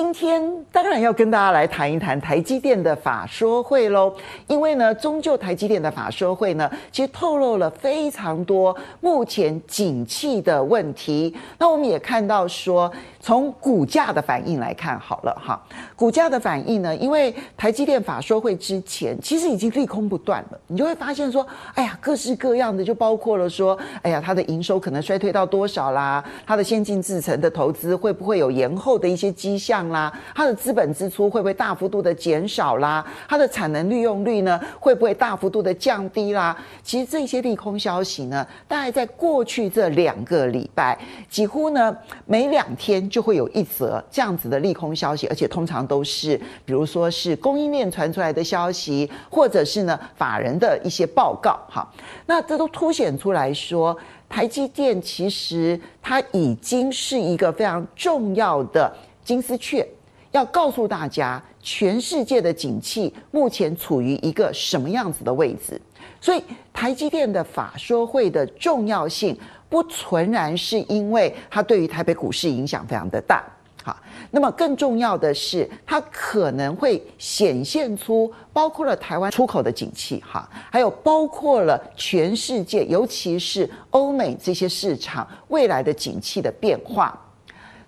今天当然要跟大家来谈一谈台积电的法说会喽，因为呢，终究台积电的法说会呢，其实透露了非常多目前景气的问题。那我们也看到说，从股价的反应来看，好了哈，股价的反应呢，因为台积电法说会之前，其实已经利空不断了，你就会发现说，哎呀，各式各样的，就包括了说，哎呀，它的营收可能衰退到多少啦，它的先进制程的投资会不会有延后的一些迹象。啦，它的资本支出会不会大幅度的减少啦？它的产能利用率呢，会不会大幅度的降低啦？其实这些利空消息呢，大概在过去这两个礼拜，几乎呢每两天就会有一则这样子的利空消息，而且通常都是，比如说是供应链传出来的消息，或者是呢法人的一些报告。哈，那这都凸显出来说，台积电其实它已经是一个非常重要的。金丝雀要告诉大家，全世界的景气目前处于一个什么样子的位置？所以，台积电的法说会的重要性，不纯然是因为它对于台北股市影响非常的大。好，那么更重要的是，它可能会显现出包括了台湾出口的景气，哈，还有包括了全世界，尤其是欧美这些市场未来的景气的变化。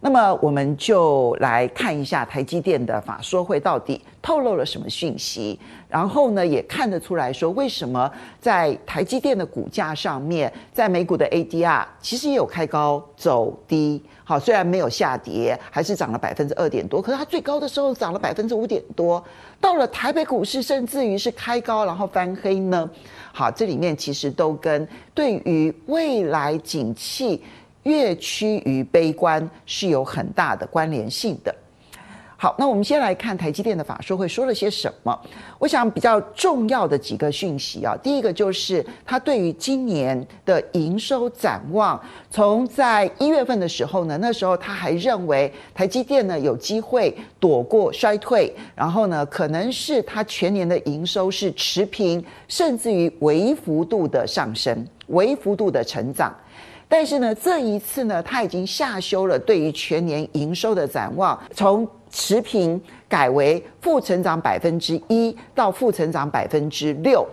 那么我们就来看一下台积电的法说会到底透露了什么讯息，然后呢，也看得出来说，为什么在台积电的股价上面，在美股的 ADR 其实也有开高走低，好，虽然没有下跌，还是涨了百分之二点多，可是它最高的时候涨了百分之五点多，到了台北股市，甚至于是开高然后翻黑呢，好，这里面其实都跟对于未来景气。越趋于悲观是有很大的关联性的。好，那我们先来看台积电的法说会说了些什么。我想比较重要的几个讯息啊，第一个就是他对于今年的营收展望，从在一月份的时候呢，那时候他还认为台积电呢有机会躲过衰退，然后呢可能是他全年的营收是持平，甚至于微幅度的上升，微幅度的成长。但是呢，这一次呢，他已经下修了对于全年营收的展望，从持平改为负成长百分之一到负成长百分之六。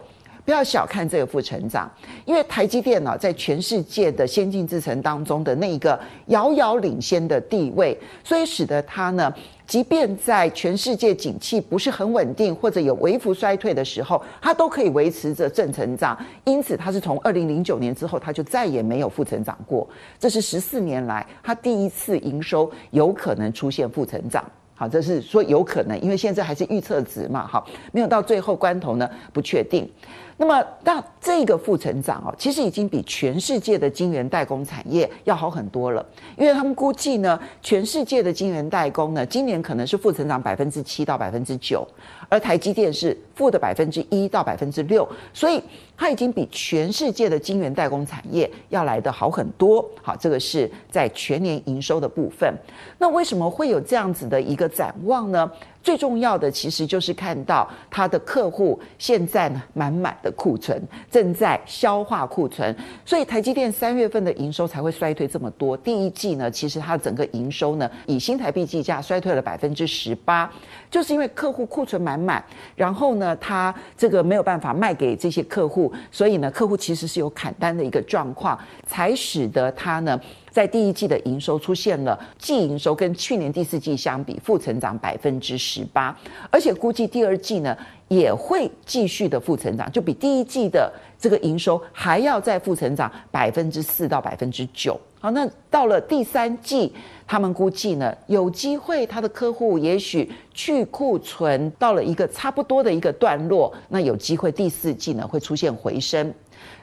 不要小看这个负成长，因为台积电呢，在全世界的先进制程当中的那一个遥遥领先的地位，所以使得它呢。即便在全世界景气不是很稳定或者有微幅衰退的时候，它都可以维持着正成长。因此，它是从二零零九年之后，它就再也没有负成长过。这是十四年来它第一次营收有可能出现负成长。好，这是说有可能，因为现在还是预测值嘛，好，没有到最后关头呢，不确定。那么，那这个负成长哦，其实已经比全世界的晶圆代工产业要好很多了，因为他们估计呢，全世界的晶圆代工呢，今年可能是负成长百分之七到百分之九，而台积电是负的百分之一到百分之六，所以它已经比全世界的晶圆代工产业要来得好很多。好，这个是在全年营收的部分。那为什么会有这样子的一个展望呢？最重要的其实就是看到他的客户现在呢，满满的库存，正在消化库存，所以台积电三月份的营收才会衰退这么多。第一季呢，其实它整个营收呢，以新台币计价衰退了百分之十八，就是因为客户库存满满，然后呢，他这个没有办法卖给这些客户，所以呢，客户其实是有砍单的一个状况，才使得他呢。在第一季的营收出现了季营收跟去年第四季相比负成长百分之十八，而且估计第二季呢也会继续的负成长，就比第一季的这个营收还要再负成长百分之四到百分之九。好，那到了第三季，他们估计呢有机会他的客户也许去库存到了一个差不多的一个段落，那有机会第四季呢会出现回升，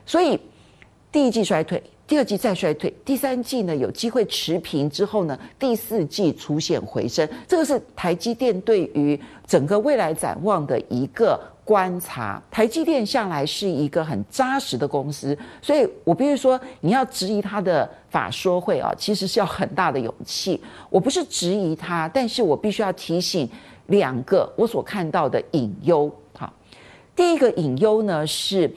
所以第一季衰退。第二季再衰退，第三季呢有机会持平之后呢，第四季出现回升，这个是台积电对于整个未来展望的一个观察。台积电向来是一个很扎实的公司，所以我必须说，你要质疑它的法说会啊，其实是要很大的勇气。我不是质疑它，但是我必须要提醒两个我所看到的隐忧。好，第一个隐忧呢是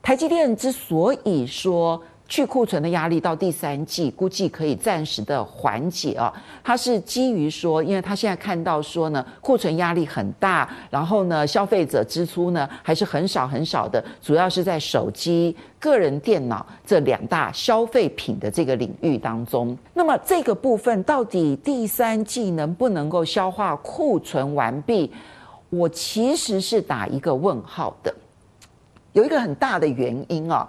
台积电之所以说。去库存的压力到第三季估计可以暂时的缓解啊，它是基于说，因为他现在看到说呢，库存压力很大，然后呢，消费者支出呢还是很少很少的，主要是在手机、个人电脑这两大消费品的这个领域当中。那么这个部分到底第三季能不能够消化库存完毕？我其实是打一个问号的，有一个很大的原因啊。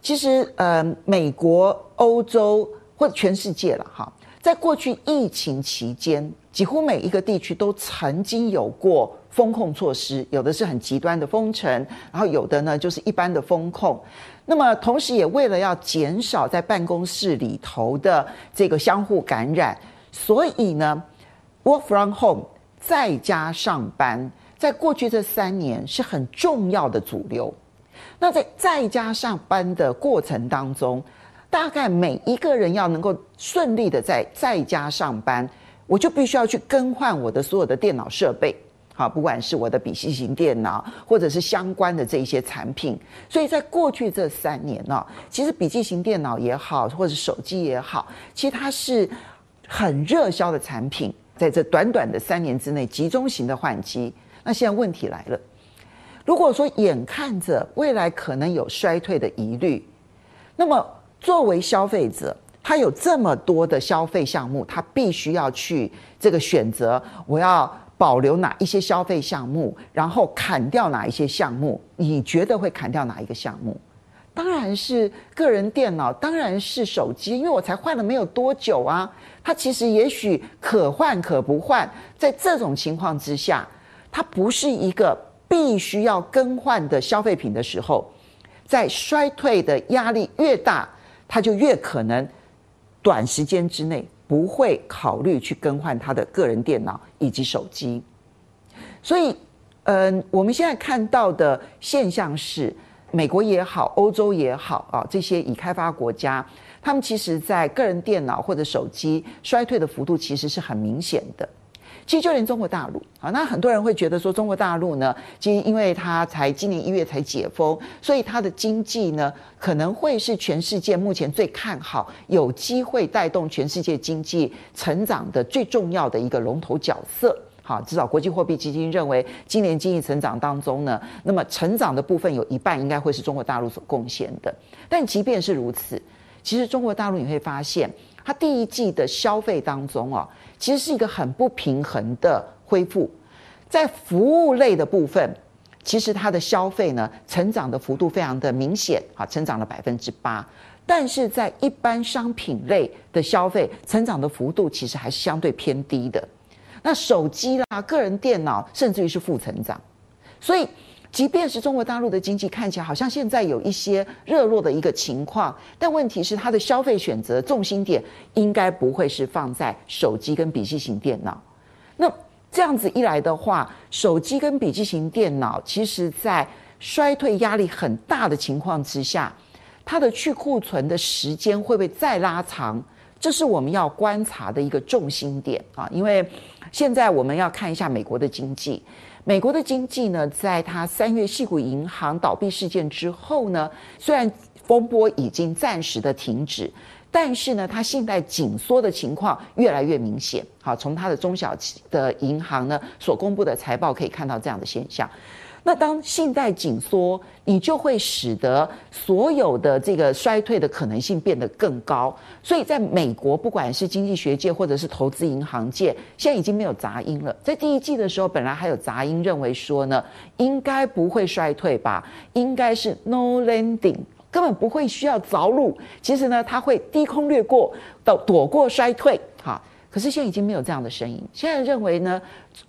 其实，呃，美国、欧洲或者全世界了哈，在过去疫情期间，几乎每一个地区都曾经有过封控措施，有的是很极端的封城，然后有的呢就是一般的封控。那么，同时也为了要减少在办公室里头的这个相互感染，所以呢，work from home 在家上班，在过去这三年是很重要的主流。那在在家上班的过程当中，大概每一个人要能够顺利的在在家上班，我就必须要去更换我的所有的电脑设备，好，不管是我的笔记型电脑，或者是相关的这一些产品。所以在过去这三年呢，其实笔记型电脑也好，或者手机也好，其实它是很热销的产品，在这短短的三年之内集中型的换机。那现在问题来了。如果说眼看着未来可能有衰退的疑虑，那么作为消费者，他有这么多的消费项目，他必须要去这个选择，我要保留哪一些消费项目，然后砍掉哪一些项目？你觉得会砍掉哪一个项目？当然是个人电脑，当然是手机，因为我才换了没有多久啊。它其实也许可换可不换，在这种情况之下，它不是一个。必须要更换的消费品的时候，在衰退的压力越大，他就越可能短时间之内不会考虑去更换他的个人电脑以及手机。所以，嗯，我们现在看到的现象是，美国也好，欧洲也好啊，这些已开发国家，他们其实在个人电脑或者手机衰退的幅度其实是很明显的。其实就连中国大陆啊，那很多人会觉得说中国大陆呢，其实因为它才今年一月才解封，所以它的经济呢可能会是全世界目前最看好，有机会带动全世界经济成长的最重要的一个龙头角色。好，至少国际货币基金认为，今年经济成长当中呢，那么成长的部分有一半应该会是中国大陆所贡献的。但即便是如此，其实中国大陆你会发现，它第一季的消费当中啊。其实是一个很不平衡的恢复，在服务类的部分，其实它的消费呢，成长的幅度非常的明显啊，成长了百分之八。但是在一般商品类的消费，成长的幅度其实还是相对偏低的。那手机啦、个人电脑，甚至于是负成长，所以。即便是中国大陆的经济看起来好像现在有一些热络的一个情况，但问题是它的消费选择重心点应该不会是放在手机跟笔记型电脑。那这样子一来的话，手机跟笔记型电脑其实在衰退压力很大的情况之下，它的去库存的时间会不会再拉长？这是我们要观察的一个重心点啊！因为现在我们要看一下美国的经济。美国的经济呢，在它三月矽谷银行倒闭事件之后呢，虽然风波已经暂时的停止，但是呢，它信贷紧缩的情况越来越明显。好，从它的中小企的银行呢所公布的财报可以看到这样的现象。那当信贷紧缩，你就会使得所有的这个衰退的可能性变得更高。所以，在美国，不管是经济学界或者是投资银行界，现在已经没有杂音了。在第一季的时候，本来还有杂音认为说呢，应该不会衰退吧，应该是 no landing，根本不会需要着陆。其实呢，它会低空掠过，到躲过衰退。哈，可是现在已经没有这样的声音。现在认为呢，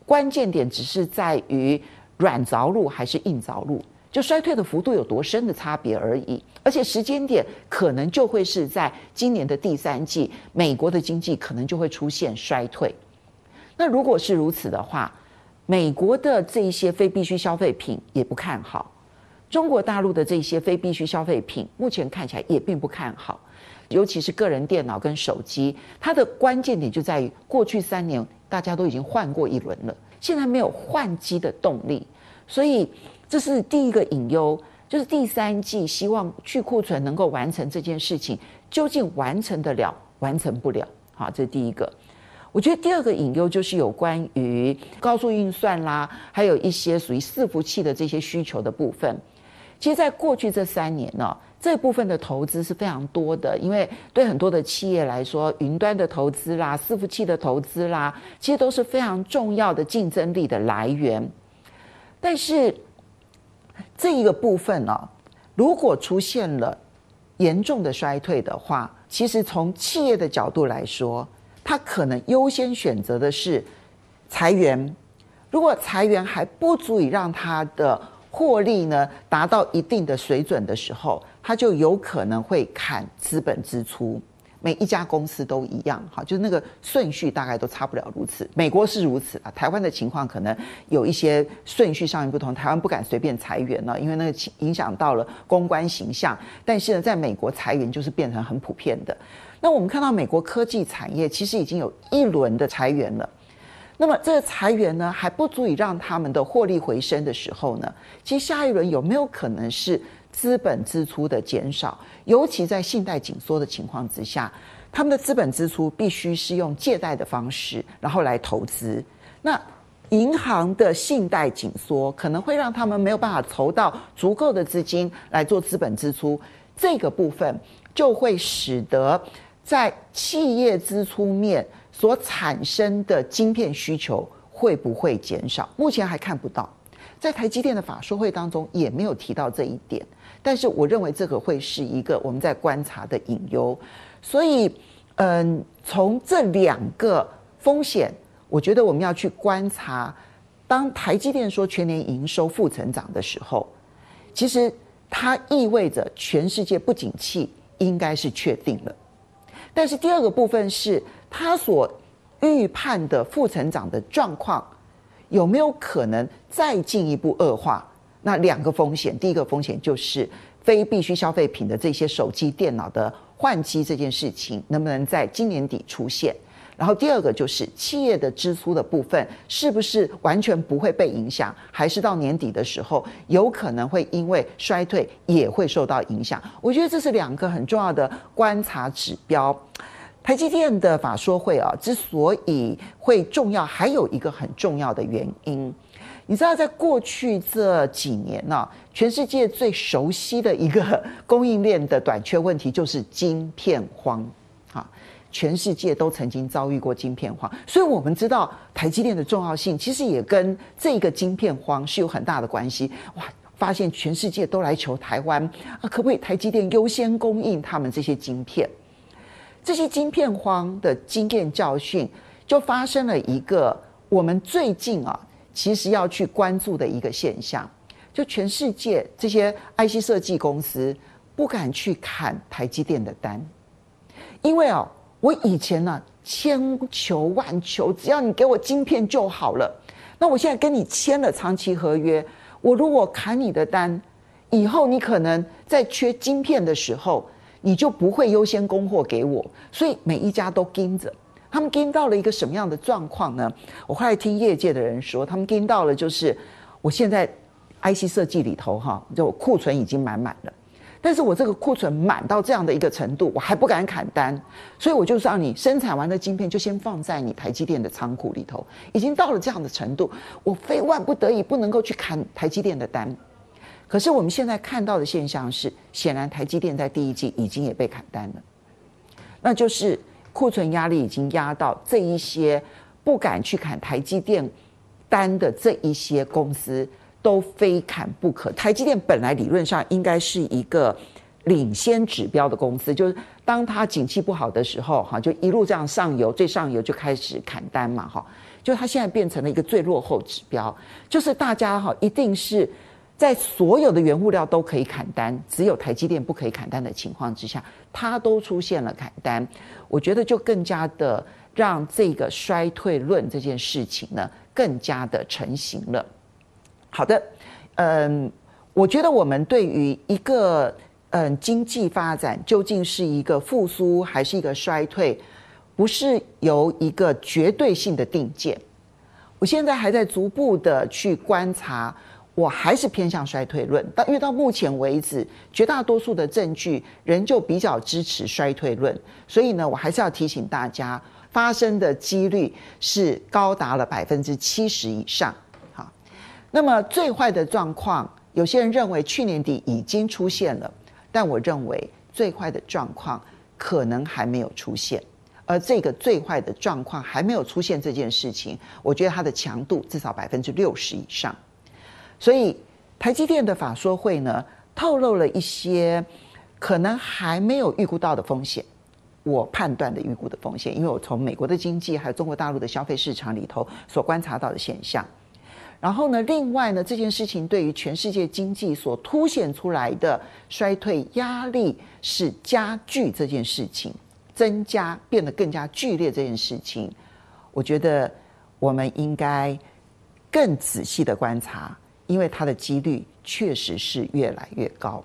关键点只是在于。软着陆还是硬着陆，就衰退的幅度有多深的差别而已，而且时间点可能就会是在今年的第三季，美国的经济可能就会出现衰退。那如果是如此的话，美国的这一些非必需消费品也不看好，中国大陆的这些非必需消费品目前看起来也并不看好，尤其是个人电脑跟手机，它的关键点就在于过去三年大家都已经换过一轮了。现在没有换机的动力，所以这是第一个隐忧。就是第三季希望去库存能够完成这件事情，究竟完成得了，完成不了？好，这是第一个。我觉得第二个隐忧就是有关于高速运算啦，还有一些属于伺服器的这些需求的部分。其实，在过去这三年呢，这部分的投资是非常多的，因为对很多的企业来说，云端的投资啦、伺服器的投资啦，其实都是非常重要的竞争力的来源。但是，这一个部分呢，如果出现了严重的衰退的话，其实从企业的角度来说，他可能优先选择的是裁员，如果裁员还不足以让他的获利呢达到一定的水准的时候，他就有可能会砍资本支出。每一家公司都一样，哈，就是那个顺序大概都差不了如此。美国是如此啊，台湾的情况可能有一些顺序上面不同。台湾不敢随便裁员了，因为那个影响到了公关形象。但是呢，在美国裁员就是变成很普遍的。那我们看到美国科技产业其实已经有一轮的裁员了。那么这个裁员呢还不足以让他们的获利回升的时候呢，其实下一轮有没有可能是资本支出的减少？尤其在信贷紧缩的情况之下，他们的资本支出必须是用借贷的方式，然后来投资。那银行的信贷紧缩可能会让他们没有办法筹到足够的资金来做资本支出，这个部分就会使得。在企业支出面所产生的晶片需求会不会减少？目前还看不到，在台积电的法说会当中也没有提到这一点。但是我认为这个会是一个我们在观察的隐忧。所以，嗯，从这两个风险，我觉得我们要去观察。当台积电说全年营收负成长的时候，其实它意味着全世界不景气应该是确定了。但是第二个部分是，他所预判的负成长的状况有没有可能再进一步恶化？那两个风险，第一个风险就是非必需消费品的这些手机、电脑的换机这件事情，能不能在今年底出现？然后第二个就是企业的支出的部分，是不是完全不会被影响，还是到年底的时候有可能会因为衰退也会受到影响？我觉得这是两个很重要的观察指标。台积电的法说会啊，之所以会重要，还有一个很重要的原因，你知道，在过去这几年呢，全世界最熟悉的一个供应链的短缺问题就是晶片荒啊。全世界都曾经遭遇过晶片荒，所以我们知道台积电的重要性，其实也跟这个晶片荒是有很大的关系。哇，发现全世界都来求台湾啊，可不可以台积电优先供应他们这些晶片？这些晶片荒的经验教训，就发生了一个我们最近啊，其实要去关注的一个现象，就全世界这些 IC 设计公司不敢去砍台积电的单，因为哦。我以前呢、啊，千求万求，只要你给我晶片就好了。那我现在跟你签了长期合约，我如果砍你的单，以后你可能在缺晶片的时候，你就不会优先供货给我。所以每一家都盯着，他们盯到了一个什么样的状况呢？我后来听业界的人说，他们盯到了就是，我现在 IC 设计里头哈，就库存已经满满了。但是我这个库存满到这样的一个程度，我还不敢砍单，所以我就让你生产完的晶片就先放在你台积电的仓库里头，已经到了这样的程度，我非万不得已不能够去砍台积电的单。可是我们现在看到的现象是，显然台积电在第一季已经也被砍单了，那就是库存压力已经压到这一些不敢去砍台积电单的这一些公司。都非砍不可。台积电本来理论上应该是一个领先指标的公司，就是当它景气不好的时候，哈，就一路这样上游，最上游就开始砍单嘛，哈，就它现在变成了一个最落后指标，就是大家哈一定是在所有的原物料都可以砍单，只有台积电不可以砍单的情况之下，它都出现了砍单，我觉得就更加的让这个衰退论这件事情呢更加的成型了。好的，嗯，我觉得我们对于一个嗯经济发展究竟是一个复苏还是一个衰退，不是由一个绝对性的定见。我现在还在逐步的去观察，我还是偏向衰退论。但因为到目前为止，绝大多数的证据仍旧比较支持衰退论，所以呢，我还是要提醒大家，发生的几率是高达了百分之七十以上。好，那么最坏的状况，有些人认为去年底已经出现了，但我认为最坏的状况可能还没有出现。而这个最坏的状况还没有出现这件事情，我觉得它的强度至少百分之六十以上。所以台积电的法说会呢，透露了一些可能还没有预估到的风险。我判断的预估的风险，因为我从美国的经济还有中国大陆的消费市场里头所观察到的现象。然后呢，另外呢，这件事情对于全世界经济所凸显出来的衰退压力是加剧这件事情。增加变得更加剧烈这件事情，我觉得我们应该更仔细的观察，因为它的几率确实是越来越高。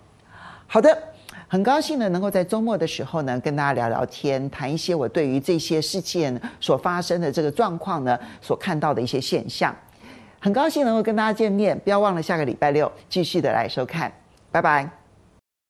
好的，很高兴呢，能够在周末的时候呢，跟大家聊聊天，谈一些我对于这些事件所发生的这个状况呢，所看到的一些现象。很高兴能够跟大家见面，不要忘了下个礼拜六继续的来收看，拜拜。